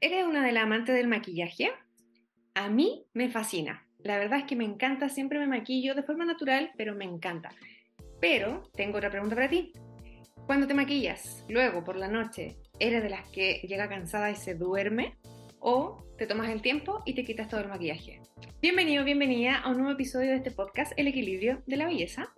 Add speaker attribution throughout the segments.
Speaker 1: ¿Eres una de las amantes del maquillaje? A mí me fascina. La verdad es que me encanta, siempre me maquillo de forma natural, pero me encanta. Pero tengo otra pregunta para ti. Cuando te maquillas, luego por la noche, ¿eres de las que llega cansada y se duerme? ¿O te tomas el tiempo y te quitas todo el maquillaje? Bienvenido, bienvenida a un nuevo episodio de este podcast, El equilibrio de la belleza.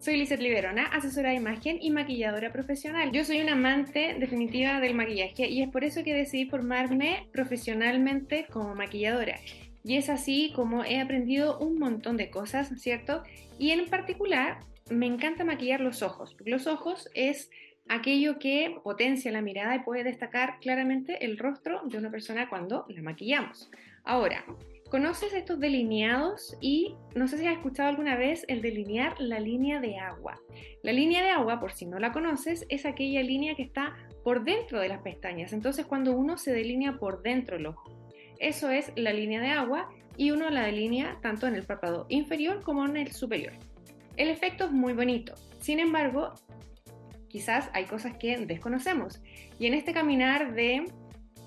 Speaker 1: Soy Lizeth Liberona, asesora de imagen y maquilladora profesional. Yo soy una amante definitiva del maquillaje y es por eso que decidí formarme profesionalmente como maquilladora. Y es así como he aprendido un montón de cosas, ¿cierto? Y en particular me encanta maquillar los ojos. Los ojos es aquello que potencia la mirada y puede destacar claramente el rostro de una persona cuando la maquillamos. Ahora, ¿Conoces estos delineados? Y no sé si has escuchado alguna vez el delinear la línea de agua. La línea de agua, por si no la conoces, es aquella línea que está por dentro de las pestañas. Entonces, cuando uno se delinea por dentro el ojo, eso es la línea de agua y uno la delinea tanto en el párpado inferior como en el superior. El efecto es muy bonito. Sin embargo, quizás hay cosas que desconocemos. Y en este caminar de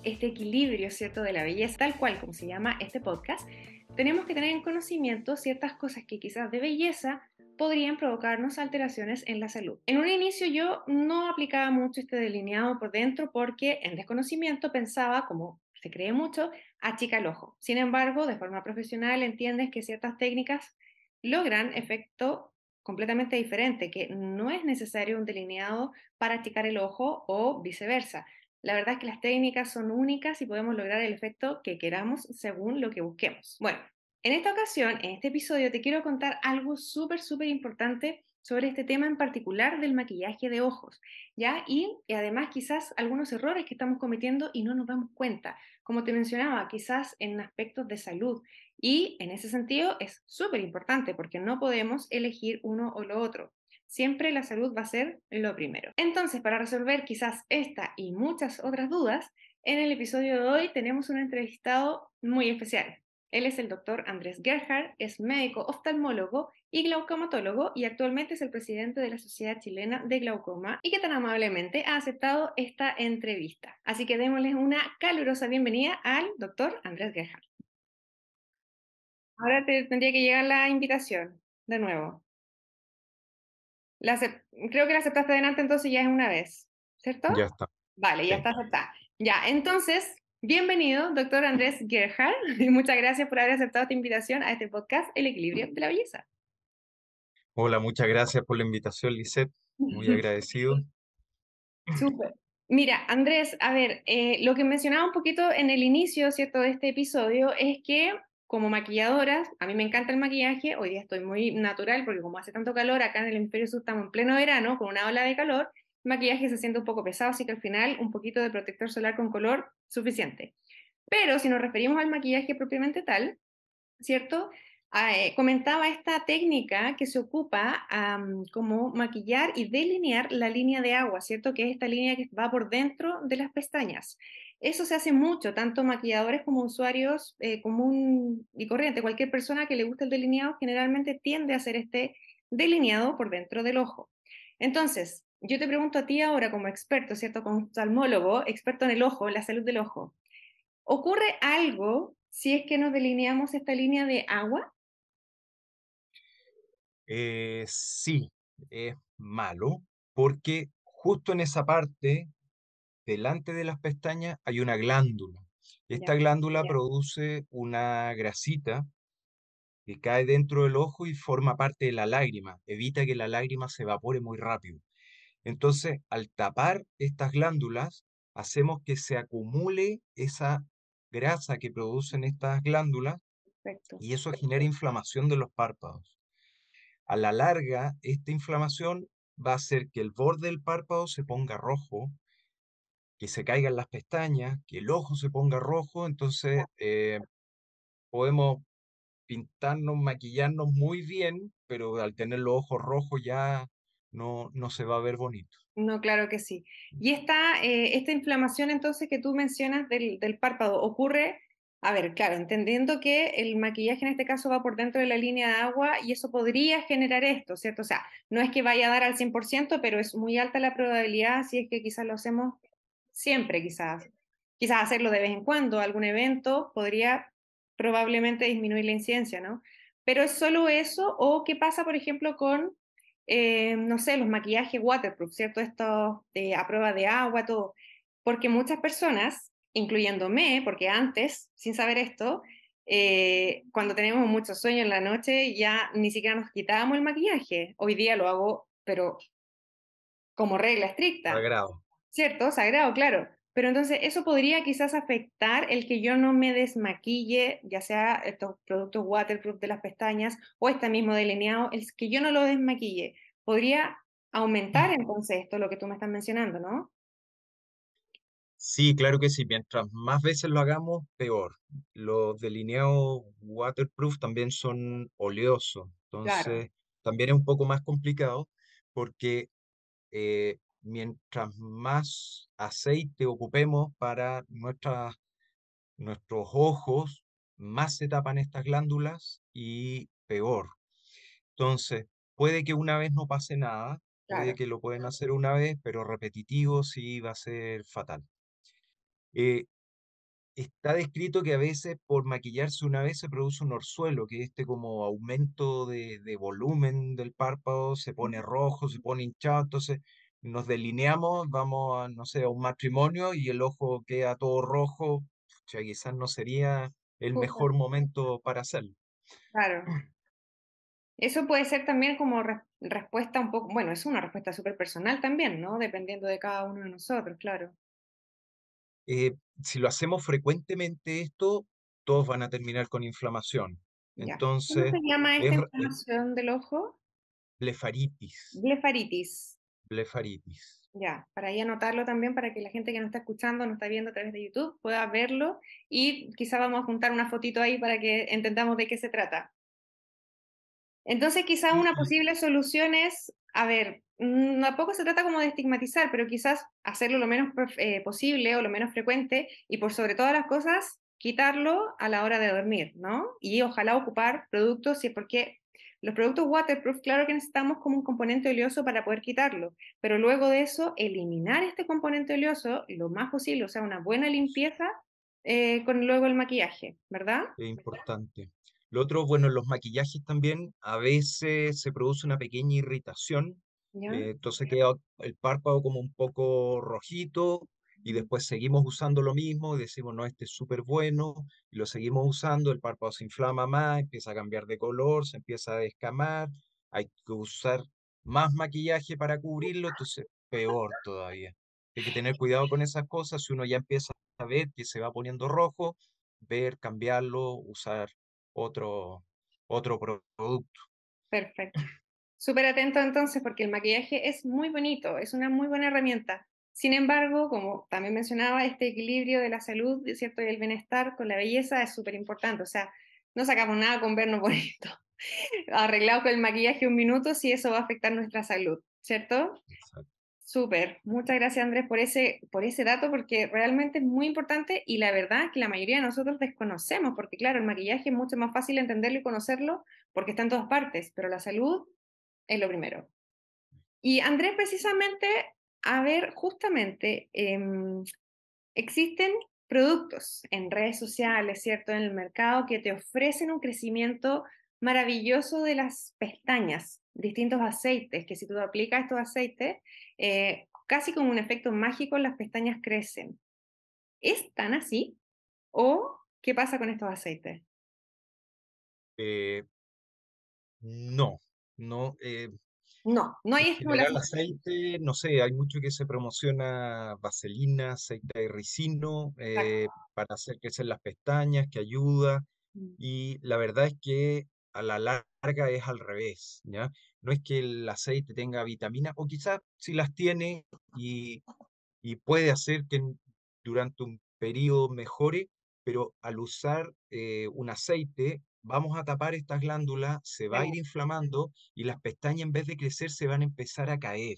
Speaker 1: este equilibrio, ¿cierto?, de la belleza, tal cual como se llama este podcast, tenemos que tener en conocimiento ciertas cosas que quizás de belleza podrían provocarnos alteraciones en la salud. En un inicio yo no aplicaba mucho este delineado por dentro porque en desconocimiento pensaba, como se cree mucho, achica el ojo. Sin embargo, de forma profesional entiendes que ciertas técnicas logran efecto completamente diferente, que no es necesario un delineado para achicar el ojo o viceversa. La verdad es que las técnicas son únicas y podemos lograr el efecto que queramos según lo que busquemos. Bueno, en esta ocasión, en este episodio, te quiero contar algo súper, súper importante sobre este tema en particular del maquillaje de ojos, ¿ya? Y, y, además quizás algunos errores que estamos cometiendo y no nos damos cuenta. Como te mencionaba, quizás en aspectos de salud. Y en ese sentido es súper importante porque no podemos elegir uno o lo otro. Siempre la salud va a ser lo primero. Entonces, para resolver quizás esta y muchas otras dudas, en el episodio de hoy tenemos un entrevistado muy especial. Él es el doctor Andrés Gerhard, es médico oftalmólogo y glaucomatólogo y actualmente es el presidente de la Sociedad Chilena de Glaucoma y que tan amablemente ha aceptado esta entrevista. Así que démosles una calurosa bienvenida al doctor Andrés Gerhard. Ahora te tendría que llegar la invitación de nuevo creo que la aceptaste delante, entonces ya es una vez, ¿cierto?
Speaker 2: Ya está.
Speaker 1: Vale, ya está aceptada. Ya, entonces, bienvenido, doctor Andrés Gerhard, y muchas gracias por haber aceptado esta invitación a este podcast, El Equilibrio de la Belleza.
Speaker 2: Hola, muchas gracias por la invitación, Lisette. Muy agradecido.
Speaker 1: Súper. Mira, Andrés, a ver, eh, lo que mencionaba un poquito en el inicio, ¿cierto?, de este episodio es que como maquilladoras, a mí me encanta el maquillaje, hoy día estoy muy natural porque como hace tanto calor, acá en el Imperio Sur estamos en pleno verano con una ola de calor, el maquillaje se siente un poco pesado, así que al final un poquito de protector solar con color suficiente. Pero si nos referimos al maquillaje propiamente tal, ¿cierto? Ah, eh, comentaba esta técnica que se ocupa como maquillar y delinear la línea de agua, ¿cierto? Que es esta línea que va por dentro de las pestañas. Eso se hace mucho, tanto maquilladores como usuarios eh, común y corriente. Cualquier persona que le guste el delineado generalmente tiende a hacer este delineado por dentro del ojo. Entonces, yo te pregunto a ti ahora como experto, ¿cierto? Como oftalmólogo, experto en el ojo, en la salud del ojo. ¿Ocurre algo si es que nos delineamos esta línea de agua?
Speaker 2: Eh, sí, es malo, porque justo en esa parte delante de las pestañas hay una glándula. Esta glándula produce una grasita que cae dentro del ojo y forma parte de la lágrima, evita que la lágrima se evapore muy rápido. Entonces, al tapar estas glándulas, hacemos que se acumule esa grasa que producen estas glándulas y eso genera inflamación de los párpados. A la larga, esta inflamación va a hacer que el borde del párpado se ponga rojo que se caigan las pestañas, que el ojo se ponga rojo, entonces eh, podemos pintarnos, maquillarnos muy bien, pero al tener los ojos rojos ya no, no se va a ver bonito.
Speaker 1: No, claro que sí. Y esta, eh, esta inflamación entonces que tú mencionas del, del párpado ocurre, a ver, claro, entendiendo que el maquillaje en este caso va por dentro de la línea de agua y eso podría generar esto, ¿cierto? O sea, no es que vaya a dar al 100%, pero es muy alta la probabilidad si es que quizás lo hacemos siempre quizás, quizás hacerlo de vez en cuando, algún evento, podría probablemente disminuir la incidencia, ¿no? Pero es solo eso, o qué pasa, por ejemplo, con, eh, no sé, los maquillajes waterproof, ¿cierto? Esto de, a prueba de agua, todo. Porque muchas personas, incluyéndome, porque antes, sin saber esto, eh, cuando tenemos mucho sueño en la noche, ya ni siquiera nos quitábamos el maquillaje. Hoy día lo hago, pero como regla estricta. ¿Cierto? Sagrado, claro. Pero entonces eso podría quizás afectar el que yo no me desmaquille, ya sea estos productos waterproof de las pestañas o este mismo delineado, el que yo no lo desmaquille. Podría aumentar entonces esto, lo que tú me estás mencionando, ¿no?
Speaker 2: Sí, claro que sí. Mientras más veces lo hagamos, peor. Los delineados waterproof también son oleosos, entonces también es un poco más complicado porque eh, mientras más aceite ocupemos para nuestras, nuestros ojos, más se tapan estas glándulas y peor. Entonces, puede que una vez no pase nada, puede que lo pueden hacer una vez, pero repetitivo sí va a ser fatal. Eh, está descrito que a veces por maquillarse una vez se produce un orzuelo, que este como aumento de, de volumen del párpado, se pone rojo, se pone hinchado, entonces nos delineamos, vamos a, no sé, a un matrimonio y el ojo queda todo rojo, sea, quizás no sería el mejor momento para hacerlo.
Speaker 1: Claro. Eso puede ser también como respuesta un poco, bueno, es una respuesta súper personal también, ¿no? Dependiendo de cada uno de nosotros, claro.
Speaker 2: Eh, si lo hacemos frecuentemente esto, todos van a terminar con inflamación. Entonces,
Speaker 1: ¿Cómo se llama esta inflamación del ojo?
Speaker 2: Blefaritis.
Speaker 1: Blefaritis.
Speaker 2: Blefaritis.
Speaker 1: Ya, para ahí anotarlo también para que la gente que nos está escuchando, nos está viendo a través de YouTube, pueda verlo y quizá vamos a juntar una fotito ahí para que entendamos de qué se trata. Entonces, quizá una posible solución es, a ver, tampoco mm, se trata como de estigmatizar, pero quizás hacerlo lo menos eh, posible o lo menos frecuente y por sobre todas las cosas, quitarlo a la hora de dormir, ¿no? Y ojalá ocupar productos, si es porque los productos waterproof, claro que necesitamos como un componente oleoso para poder quitarlo, pero luego de eso, eliminar este componente oleoso lo más posible, o sea, una buena limpieza eh, con luego el maquillaje, ¿verdad?
Speaker 2: Es importante. Lo otro, bueno, en los maquillajes también a veces se produce una pequeña irritación, eh, entonces queda el párpado como un poco rojito y después seguimos usando lo mismo y decimos, no, este es súper bueno, y lo seguimos usando, el párpado se inflama más, empieza a cambiar de color, se empieza a descamar, hay que usar más maquillaje para cubrirlo, entonces peor todavía. Hay que tener cuidado con esas cosas, si uno ya empieza a ver que se va poniendo rojo, ver, cambiarlo, usar otro, otro producto.
Speaker 1: Perfecto. Súper atento entonces porque el maquillaje es muy bonito, es una muy buena herramienta. Sin embargo, como también mencionaba, este equilibrio de la salud ¿cierto? y el bienestar con la belleza es súper importante. O sea, no sacamos nada con vernos bonito, arreglado con el maquillaje un minuto si eso va a afectar nuestra salud, ¿cierto? Súper. Muchas gracias, Andrés, por ese, por ese dato, porque realmente es muy importante y la verdad es que la mayoría de nosotros desconocemos, porque claro, el maquillaje es mucho más fácil entenderlo y conocerlo porque está en todas partes, pero la salud es lo primero. Y Andrés, precisamente a ver, justamente, em, existen productos en redes sociales, ¿cierto? En el mercado que te ofrecen un crecimiento maravilloso de las pestañas, distintos aceites, que si tú aplicas estos aceites, eh, casi como un efecto mágico las pestañas crecen. ¿Es tan así? ¿O qué pasa con estos aceites?
Speaker 2: Eh, no, no. Eh,
Speaker 1: no, no hay
Speaker 2: estimulación. aceite, no sé, hay mucho que se promociona vaselina, aceite de ricino, eh, para hacer crecer las pestañas, que ayuda. Mm. Y la verdad es que a la larga es al revés, ¿ya? No es que el aceite tenga vitamina, o quizás si las tiene y, y puede hacer que durante un periodo mejore, pero al usar eh, un aceite vamos a tapar estas glándulas, se va a ir inflamando y las pestañas en vez de crecer se van a empezar a caer.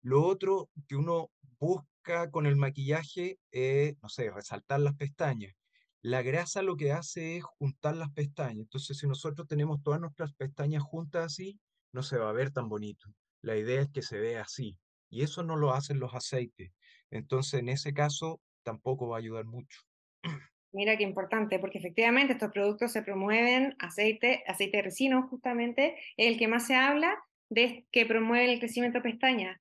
Speaker 2: Lo otro que uno busca con el maquillaje es, no sé, resaltar las pestañas. La grasa lo que hace es juntar las pestañas. Entonces, si nosotros tenemos todas nuestras pestañas juntas así, no se va a ver tan bonito. La idea es que se vea así. Y eso no lo hacen los aceites. Entonces, en ese caso, tampoco va a ayudar mucho.
Speaker 1: Mira qué importante, porque efectivamente estos productos se promueven, aceite, aceite de resino justamente, el que más se habla de que promueve el crecimiento de pestañas.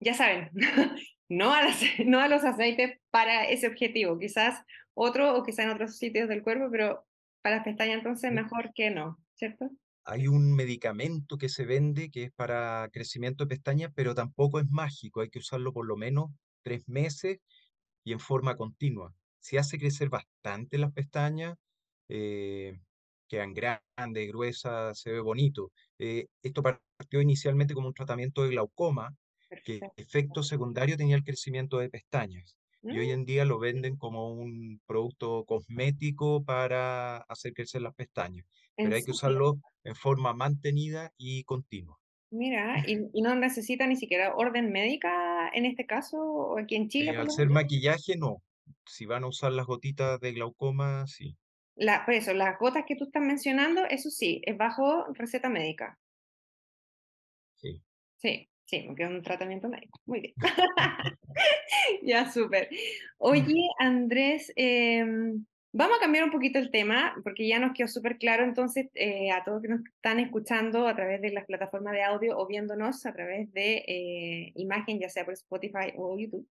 Speaker 1: Ya saben, no a, no a los aceites para ese objetivo, quizás otro o quizás en otros sitios del cuerpo, pero para las pestañas entonces mejor que no, ¿cierto?
Speaker 2: Hay un medicamento que se vende que es para crecimiento de pestañas, pero tampoco es mágico, hay que usarlo por lo menos tres meses y en forma continua. Si hace crecer bastante las pestañas, eh, quedan grandes, gruesas, se ve bonito. Eh, esto partió inicialmente como un tratamiento de glaucoma, que efecto secundario tenía el crecimiento de pestañas. Y hoy
Speaker 1: Mm,
Speaker 2: en día lo venden como un producto cosmético para hacer crecer las pestañas,
Speaker 1: ¿En
Speaker 2: pero hay que usarlo en forma mantenida y continua.
Speaker 1: Mira, y, y no necesita ni siquiera orden médica en este caso, o aquí en Chile
Speaker 2: Eh,
Speaker 1: por
Speaker 2: al ser maquillaje, no. Si van a usar las gotitas de glaucoma, sí.
Speaker 1: La, por eso, las gotas que tú estás mencionando, eso sí, es bajo receta médica.
Speaker 2: sí.
Speaker 1: Sí, sí, porque es un tratamiento médico. Muy bien. Ya, súper. Oye, Andrés, em, vamos a cambiar un poquito el tema, porque ya nos quedó súper claro entonces eh, a todos que nos están escuchando a través de las plataformas de audio o viéndonos a través de eh, imagen, ya sea por Spotify o YouTube,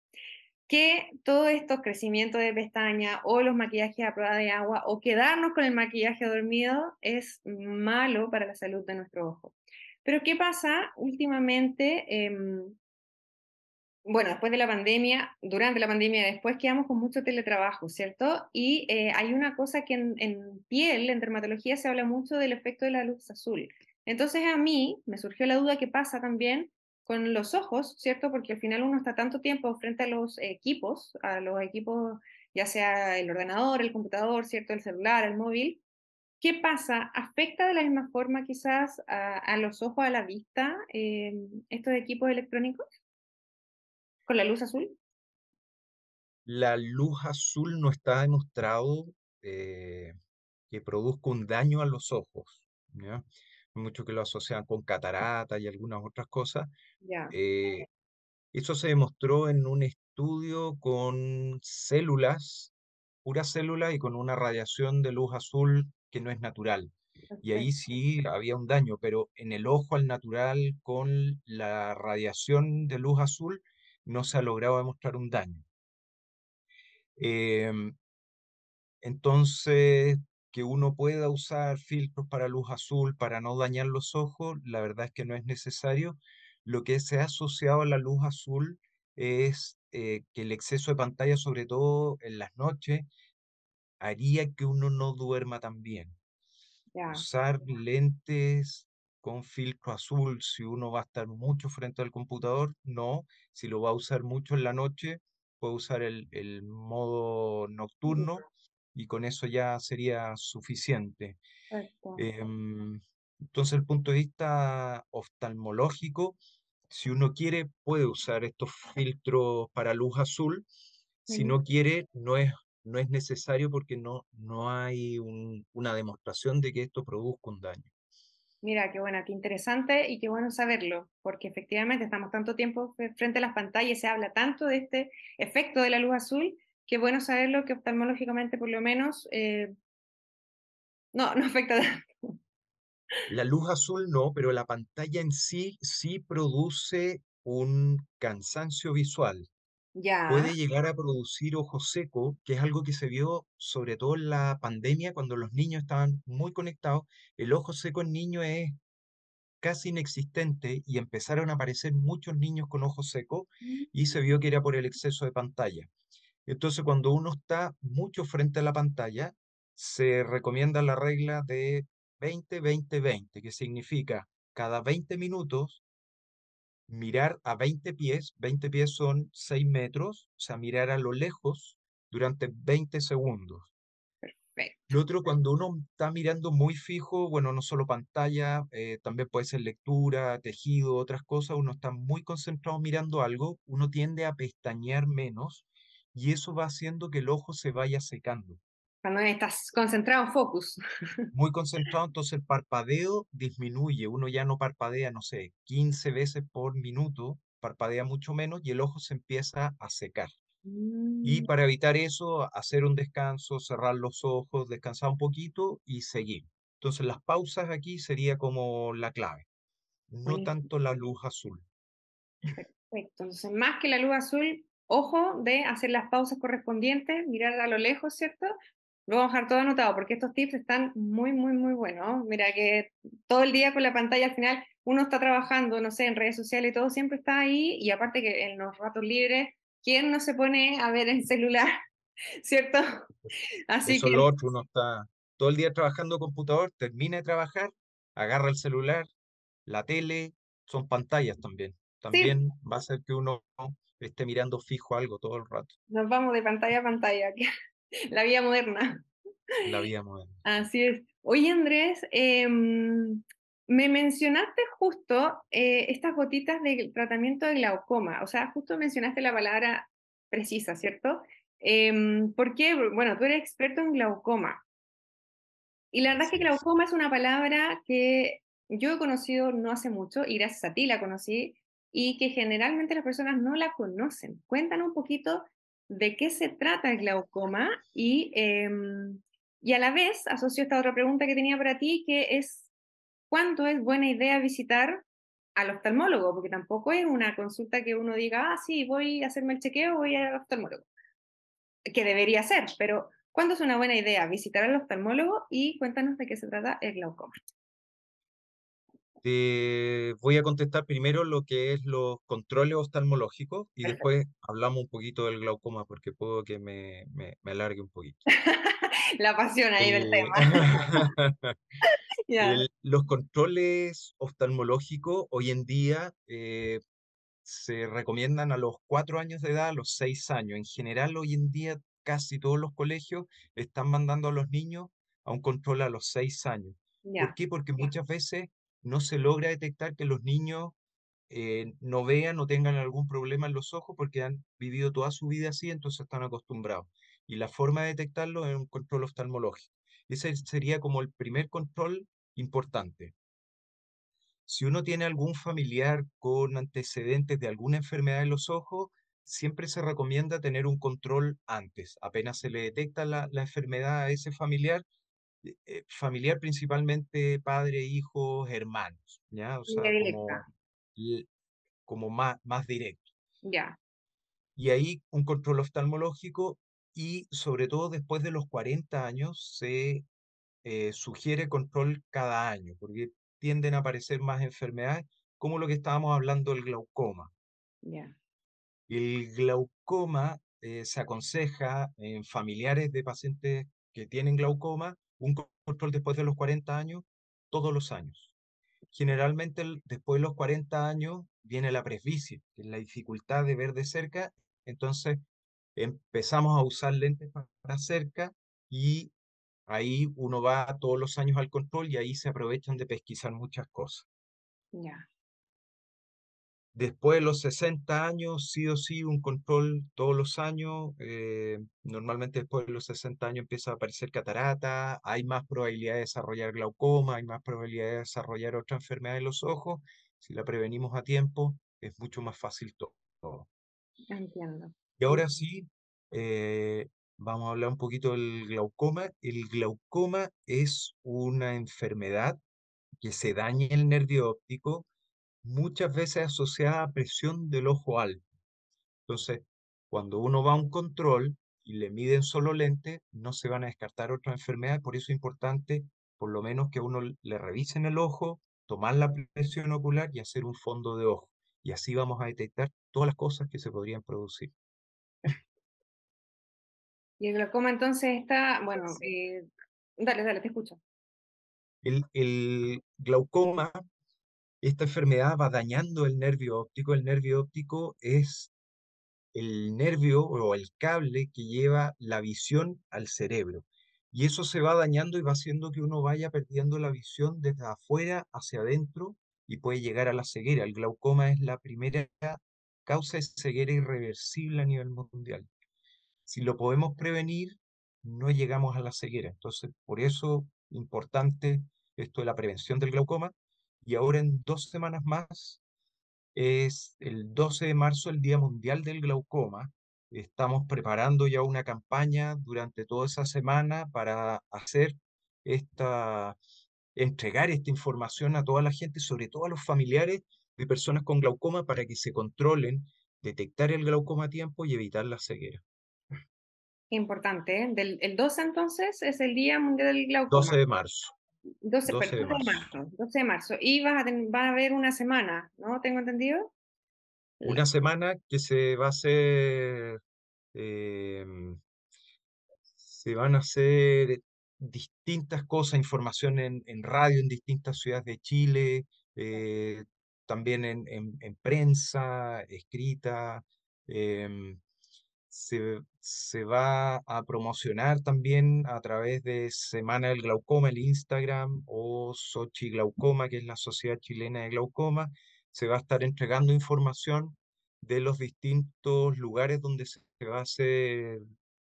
Speaker 1: que todo esto, crecimiento de pestaña o los maquillajes a prueba de agua o quedarnos con el maquillaje dormido es malo para la salud de nuestro ojo. Pero ¿qué pasa últimamente? em, bueno, después de la pandemia, durante la pandemia, después quedamos con mucho teletrabajo, ¿cierto? Y eh, hay una cosa que en, en piel, en dermatología, se habla mucho del efecto de la luz azul. Entonces a mí me surgió la duda que pasa también con los ojos, ¿cierto? Porque al final uno está tanto tiempo frente a los equipos, a los equipos, ya sea el ordenador, el computador, ¿cierto? El celular, el móvil. ¿Qué pasa? ¿Afecta de la misma forma quizás a, a los ojos, a la vista, eh, estos equipos electrónicos con la luz azul?
Speaker 2: La luz azul no está demostrado eh, que produzca un daño a los ojos, ¿ya? Muchos que lo asocian con catarata y algunas otras cosas.
Speaker 1: Ya.
Speaker 2: Eh, eso se demostró en un estudio con células, puras células y con una radiación de luz azul que no es natural. Y ahí sí había un daño, pero en el ojo al natural con la radiación de luz azul no se ha logrado demostrar un daño. Em, entonces, que uno pueda usar filtros para luz azul para no dañar los ojos, la verdad es que no es necesario. Lo que se ha asociado a la luz azul es eh, que el exceso de pantalla, sobre todo en las noches, haría que uno no duerma tan bien. Usar lentes con filtro azul, si uno va a estar mucho frente al computador, no. Si lo va a usar mucho en la noche, puede usar el, el modo nocturno y con eso ya sería suficiente. Em, entonces, el punto de vista oftalmológico, si uno quiere, puede usar estos filtros para luz azul. Si no quiere, no es, no es necesario porque no, no hay un- una demostración de que esto produzca un daño.
Speaker 1: Mira, qué buena, qué interesante y qué bueno saberlo, porque efectivamente estamos tanto tiempo fre- frente a las pantallas se habla tanto de este efecto de la luz azul, qué bueno saberlo que oftalmológicamente por lo menos eh, no, no afecta tanto.
Speaker 2: La luz azul no, pero la pantalla en sí sí produce un cansancio visual.
Speaker 1: Ya,
Speaker 2: Puede llegar a producir ojo seco, que es algo que se vio sobre todo en la pandemia cuando los niños estaban muy conectados. El ojo seco en niños es casi inexistente y empezaron a aparecer muchos niños con ojos secos y se vio que era por el exceso de pantalla. Entonces, cuando uno está mucho frente a la pantalla, se recomienda la regla de 20-20-20, que significa cada 20 minutos mirar a 20 pies, 20 pies son 6 metros, o sea, mirar a lo lejos durante 20 segundos.
Speaker 1: perfecto.
Speaker 2: Lo otro, cuando uno está mirando muy fijo, bueno, no solo pantalla, eh, también puede ser lectura, tejido, otras cosas, uno está muy concentrado mirando algo, uno tiende a pestañear menos y eso va haciendo que el ojo se vaya secando.
Speaker 1: Cuando estás concentrado, focus.
Speaker 2: Muy concentrado, entonces el parpadeo disminuye, uno ya no parpadea, no sé, 15 veces por minuto, parpadea mucho menos y el ojo se empieza a secar. Y
Speaker 1: Mm,
Speaker 2: para evitar eso, hacer un descanso, cerrar los ojos, descansar un poquito y seguir. Entonces las pausas aquí sería como la clave, no tanto la luz azul.
Speaker 1: perfecto. Entonces, más que la luz azul, ojo de hacer las pausas correspondientes, mirar a lo lejos, ¿cierto? Lo vamos a dejar todo anotado porque estos tips están muy, muy, muy buenos. Mira que todo el día con la pantalla al final uno está trabajando, no sé, en redes sociales y todo siempre está ahí y aparte que en los ratos libres, ¿quién no se pone a ver el celular, ¿cierto? Así
Speaker 2: Eso es
Speaker 1: que
Speaker 2: lo otro, uno está todo el día trabajando computador, termina de trabajar, agarra el celular, la tele, son pantallas también.
Speaker 1: sí,
Speaker 2: También va a hacer que uno esté mirando fijo algo todo el rato,
Speaker 1: nos vamos de pantalla a pantalla, la vida moderna.
Speaker 2: la vida moderna.
Speaker 1: Así es. Oye, Andrés, em, me mencionaste justo eh, estas gotitas del tratamiento de glaucoma, o sea, justo mencionaste la palabra precisa, ¿cierto? Em, porque, bueno, tú eres experto en glaucoma. Y la verdad es que glaucoma es una palabra que yo he conocido no hace mucho y gracias a ti la conocí y que generalmente las personas no la conocen. Cuéntanos un poquito de qué se trata el glaucoma y, em, y a la vez asocio esta otra pregunta que tenía para ti, que es ¿cuándo es buena idea visitar al oftalmólogo? Porque tampoco es una consulta que uno diga, ah, sí, voy a hacerme el chequeo, voy al oftalmólogo que debería ser, pero ¿cuándo es una buena idea visitar al oftalmólogo? Y cuéntanos de qué se trata el glaucoma.
Speaker 2: Te voy a contestar primero lo que es los controles oftalmológicos y
Speaker 1: Perfecto.
Speaker 2: después hablamos un poquito del glaucoma porque puedo que me, me, me alargue un poquito.
Speaker 1: La pasión ahí del
Speaker 2: El-
Speaker 1: tema.
Speaker 2: El- los controles oftalmológicos hoy en día eh, se recomiendan a los cuatro años de edad, a los seis años. En general, hoy en día casi todos los colegios están mandando a los niños a un control a los seis años. ¿Por qué? Porque muchas veces no se logra detectar que los niños eh, no vean o tengan algún problema en los ojos porque han vivido toda su vida así, entonces están acostumbrados. Y la forma de detectarlo es un control oftalmológico. Ese sería como el primer control importante. Si uno tiene algún familiar con antecedentes de alguna enfermedad de los ojos, siempre se recomienda tener un control antes. Apenas se le detecta la enfermedad a ese familiar, eh, eh, familiar principalmente padre, hijos, hermanos, ¿ya? O sea, como, como más, más directo.
Speaker 1: ya,
Speaker 2: Y ahí un control oftalmológico y sobre todo después de los 40 años se eh, sugiere control cada año, porque tienden a aparecer más enfermedades, como lo que estábamos hablando del glaucoma.
Speaker 1: ya,
Speaker 2: El glaucoma eh, se aconseja en familiares de pacientes que tienen glaucoma un co- control después de los 40 años, todos los años. Generalmente después de los 40 años viene la presbicia, que es la dificultad de ver de cerca, entonces empezamos a usar lentes pa- para cerca y Ahí uno va todos los años al control y ahí se aprovechan de pesquisar muchas cosas.
Speaker 1: ya,
Speaker 2: Después de los 60 años, sí o sí, un control todos los años. eh, normalmente después de los 60 años empieza a aparecer catarata, hay más probabilidad de desarrollar glaucoma, hay más probabilidad de desarrollar otra enfermedad de los ojos. Si la prevenimos a tiempo, es mucho más fácil to- todo.
Speaker 1: entiendo.
Speaker 2: Y ahora sí, eh, vamos a hablar un poquito del glaucoma. El glaucoma es una enfermedad que se dañe el nervio óptico, muchas veces asociada a presión del ojo alto. Entonces, cuando uno va a un control y le miden solo lentes, no se van a descartar otras enfermedades, por eso es importante por lo menos que a uno le revisen el ojo, tomar la presión ocular y hacer un fondo de ojo. Y así vamos a detectar todas las cosas que se podrían producir.
Speaker 1: Y el glaucoma entonces está, bueno, eh, dale, dale, te escucho.
Speaker 2: El, el glaucoma, esta enfermedad va dañando el nervio óptico. El nervio óptico es el nervio o el cable que lleva la visión al cerebro. Y eso se va dañando y va haciendo que uno vaya perdiendo la visión desde afuera hacia adentro y puede llegar a la ceguera. El glaucoma es la primera causa de ceguera irreversible a nivel mundial. Si lo podemos prevenir, no llegamos a la ceguera. Entonces, por eso, importante esto de la prevención del glaucoma. Y ahora en dos semanas más es el 12 de marzo, el Día Mundial del Glaucoma, estamos preparando ya una campaña durante toda esa semana para hacer esta, entregar esta información a toda la gente, sobre todo a los familiares de personas con glaucoma, para que se controlen, detectar el glaucoma a tiempo y evitar la ceguera.
Speaker 1: Importante, ¿eh? Del, el 12 entonces es el Día Mundial del Glaucoma.
Speaker 2: 12 de marzo.
Speaker 1: 12, 12 de, marzo. 12 de marzo. Y vas a, va a haber una semana, ¿no? ¿Tengo entendido?
Speaker 2: Una semana que se va a hacer, em, se van a hacer distintas cosas, información en, en radio en distintas ciudades de Chile, eh, también en, en, prensa, escrita. Em, se, se, va a promocionar también a través de Semana del Glaucoma, el Instagram, o Sochi Glaucoma, que es la Sociedad Chilena de Glaucoma. Se va a estar entregando información de los distintos lugares donde se va a hacer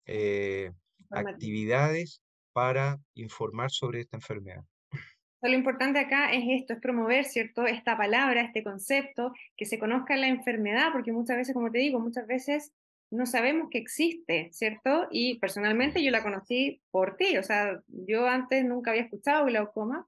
Speaker 2: eh, actividades para informar sobre esta enfermedad.
Speaker 1: Lo importante acá es esto, es promover, ¿cierto? Esta palabra, este concepto, que se conozca la enfermedad, porque muchas veces, como te digo, muchas veces no sabemos que existe, ¿cierto? Y personalmente yo la conocí por ti, o sea, yo antes nunca había escuchado glaucoma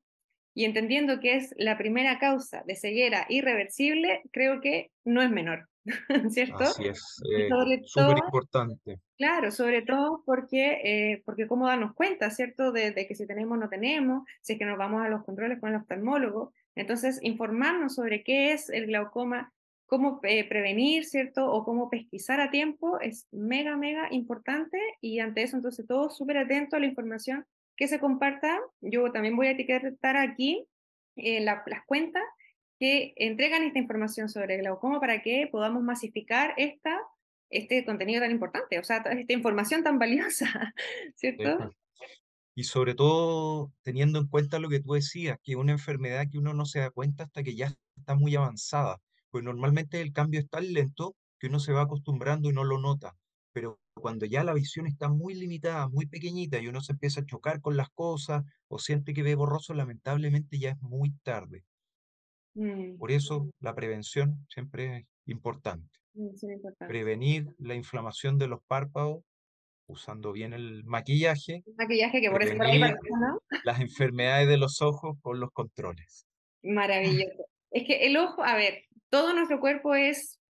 Speaker 1: y entendiendo que es la primera causa de ceguera irreversible, creo que no es menor. ¿cierto?
Speaker 2: Así es, eh, súper importante.
Speaker 1: Claro, sobre todo porque, eh, porque cómo darnos cuenta, ¿cierto? De, que si tenemos o no tenemos, si es que nos vamos a los controles con el oftalmólogo. Entonces, informarnos sobre qué es el glaucoma, cómo eh, prevenir, ¿cierto? O cómo pesquisar a tiempo es mega, mega importante y ante eso, entonces, todos súper atentos a la información que se comparta. Yo también voy a etiquetar aquí en las cuentas que entregan esta información sobre glaucoma para que podamos masificar esta, este contenido tan importante, o sea, esta información tan valiosa, ¿cierto?
Speaker 2: Y sobre todo teniendo en cuenta lo que tú decías, que es una enfermedad que uno no se da cuenta hasta que ya está muy avanzada, pues normalmente el cambio es tan lento que uno se va acostumbrando y no lo nota, pero cuando ya la visión está muy limitada, muy pequeñita y uno se empieza a chocar con las cosas o siente que ve borroso, lamentablemente ya es muy tarde. Mm. Por eso la prevención siempre es importante. Prevenir la inflamación de los párpados usando bien el maquillaje.
Speaker 1: maquillaje que por eso
Speaker 2: Las enfermedades de los ojos con los controles.
Speaker 1: Maravilloso. Es que el ojo, a ver, todo nuestro cuerpo es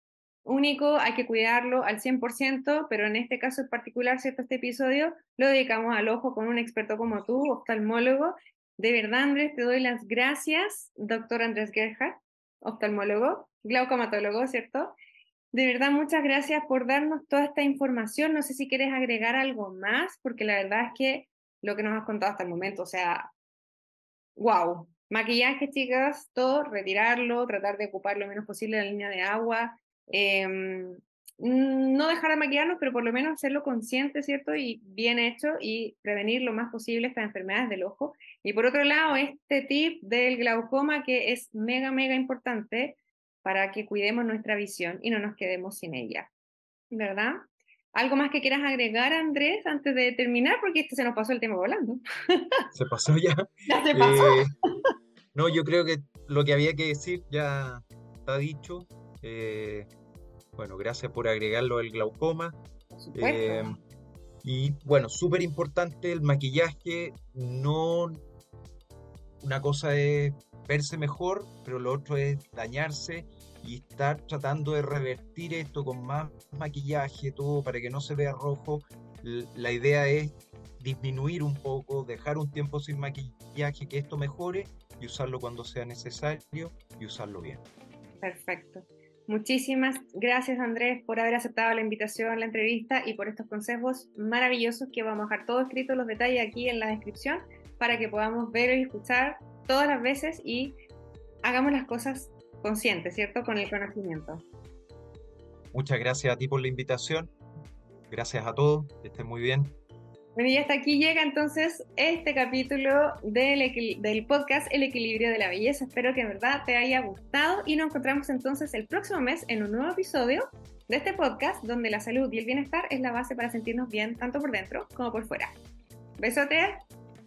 Speaker 1: único, hay que cuidarlo al 100%, pero en este caso en particular, ¿cierto? Este episodio lo dedicamos al ojo con un experto como tú, oftalmólogo, de verdad, Andrés, te doy las gracias, doctor Andrés Gerhardt, oftalmólogo, glaucomatólogo, ¿cierto? De verdad, muchas gracias por darnos toda esta información. No sé si quieres agregar algo más, porque la verdad es que lo que nos has contado hasta el momento, o sea, wow. Maquillaje, chicas, todo, retirarlo, tratar de ocupar lo menos posible la línea de agua. Mm, no dejar de maquillarnos, pero por lo menos hacerlo consciente, ¿cierto? Y bien hecho y prevenir lo más posible estas enfermedades del ojo. Y por otro lado, este tip del glaucoma que es mega, mega importante para que cuidemos nuestra visión y no nos quedemos sin ella. ¿Verdad? ¿Algo más que quieras agregar, Andrés, antes de terminar? Porque este se nos pasó el tema volando.
Speaker 2: Se pasó ya.
Speaker 1: Ya se pasó.
Speaker 2: Eh, no, yo creo que lo que había que decir ya está dicho. Eh, bueno, gracias por agregarlo al glaucoma. Eh, y bueno, súper importante el maquillaje. No. Una cosa es verse mejor, pero lo otro es dañarse y estar tratando de revertir esto con más maquillaje, todo para que no se vea rojo. La idea es disminuir un poco, dejar un tiempo sin maquillaje, que esto mejore y usarlo cuando sea necesario y usarlo bien.
Speaker 1: Perfecto. Muchísimas gracias Andrés por haber aceptado la invitación la entrevista y por estos consejos maravillosos que vamos a dejar todo escrito, los detalles aquí en la descripción para que podamos ver y escuchar todas las veces y hagamos las cosas conscientes, ¿cierto? Con el conocimiento.
Speaker 2: Muchas gracias a ti por la invitación. Gracias a todos. Que estén muy bien.
Speaker 1: Bueno, y hasta aquí llega entonces este capítulo del, del, podcast El equilibrio de la belleza. Espero que en verdad te haya gustado y nos encontramos entonces el próximo mes en un nuevo episodio de este podcast donde la salud y el bienestar es la base para sentirnos bien tanto por dentro como por fuera. Besote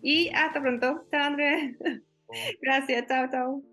Speaker 1: y hasta pronto. Chao Andrés. Gracias, chao, chao.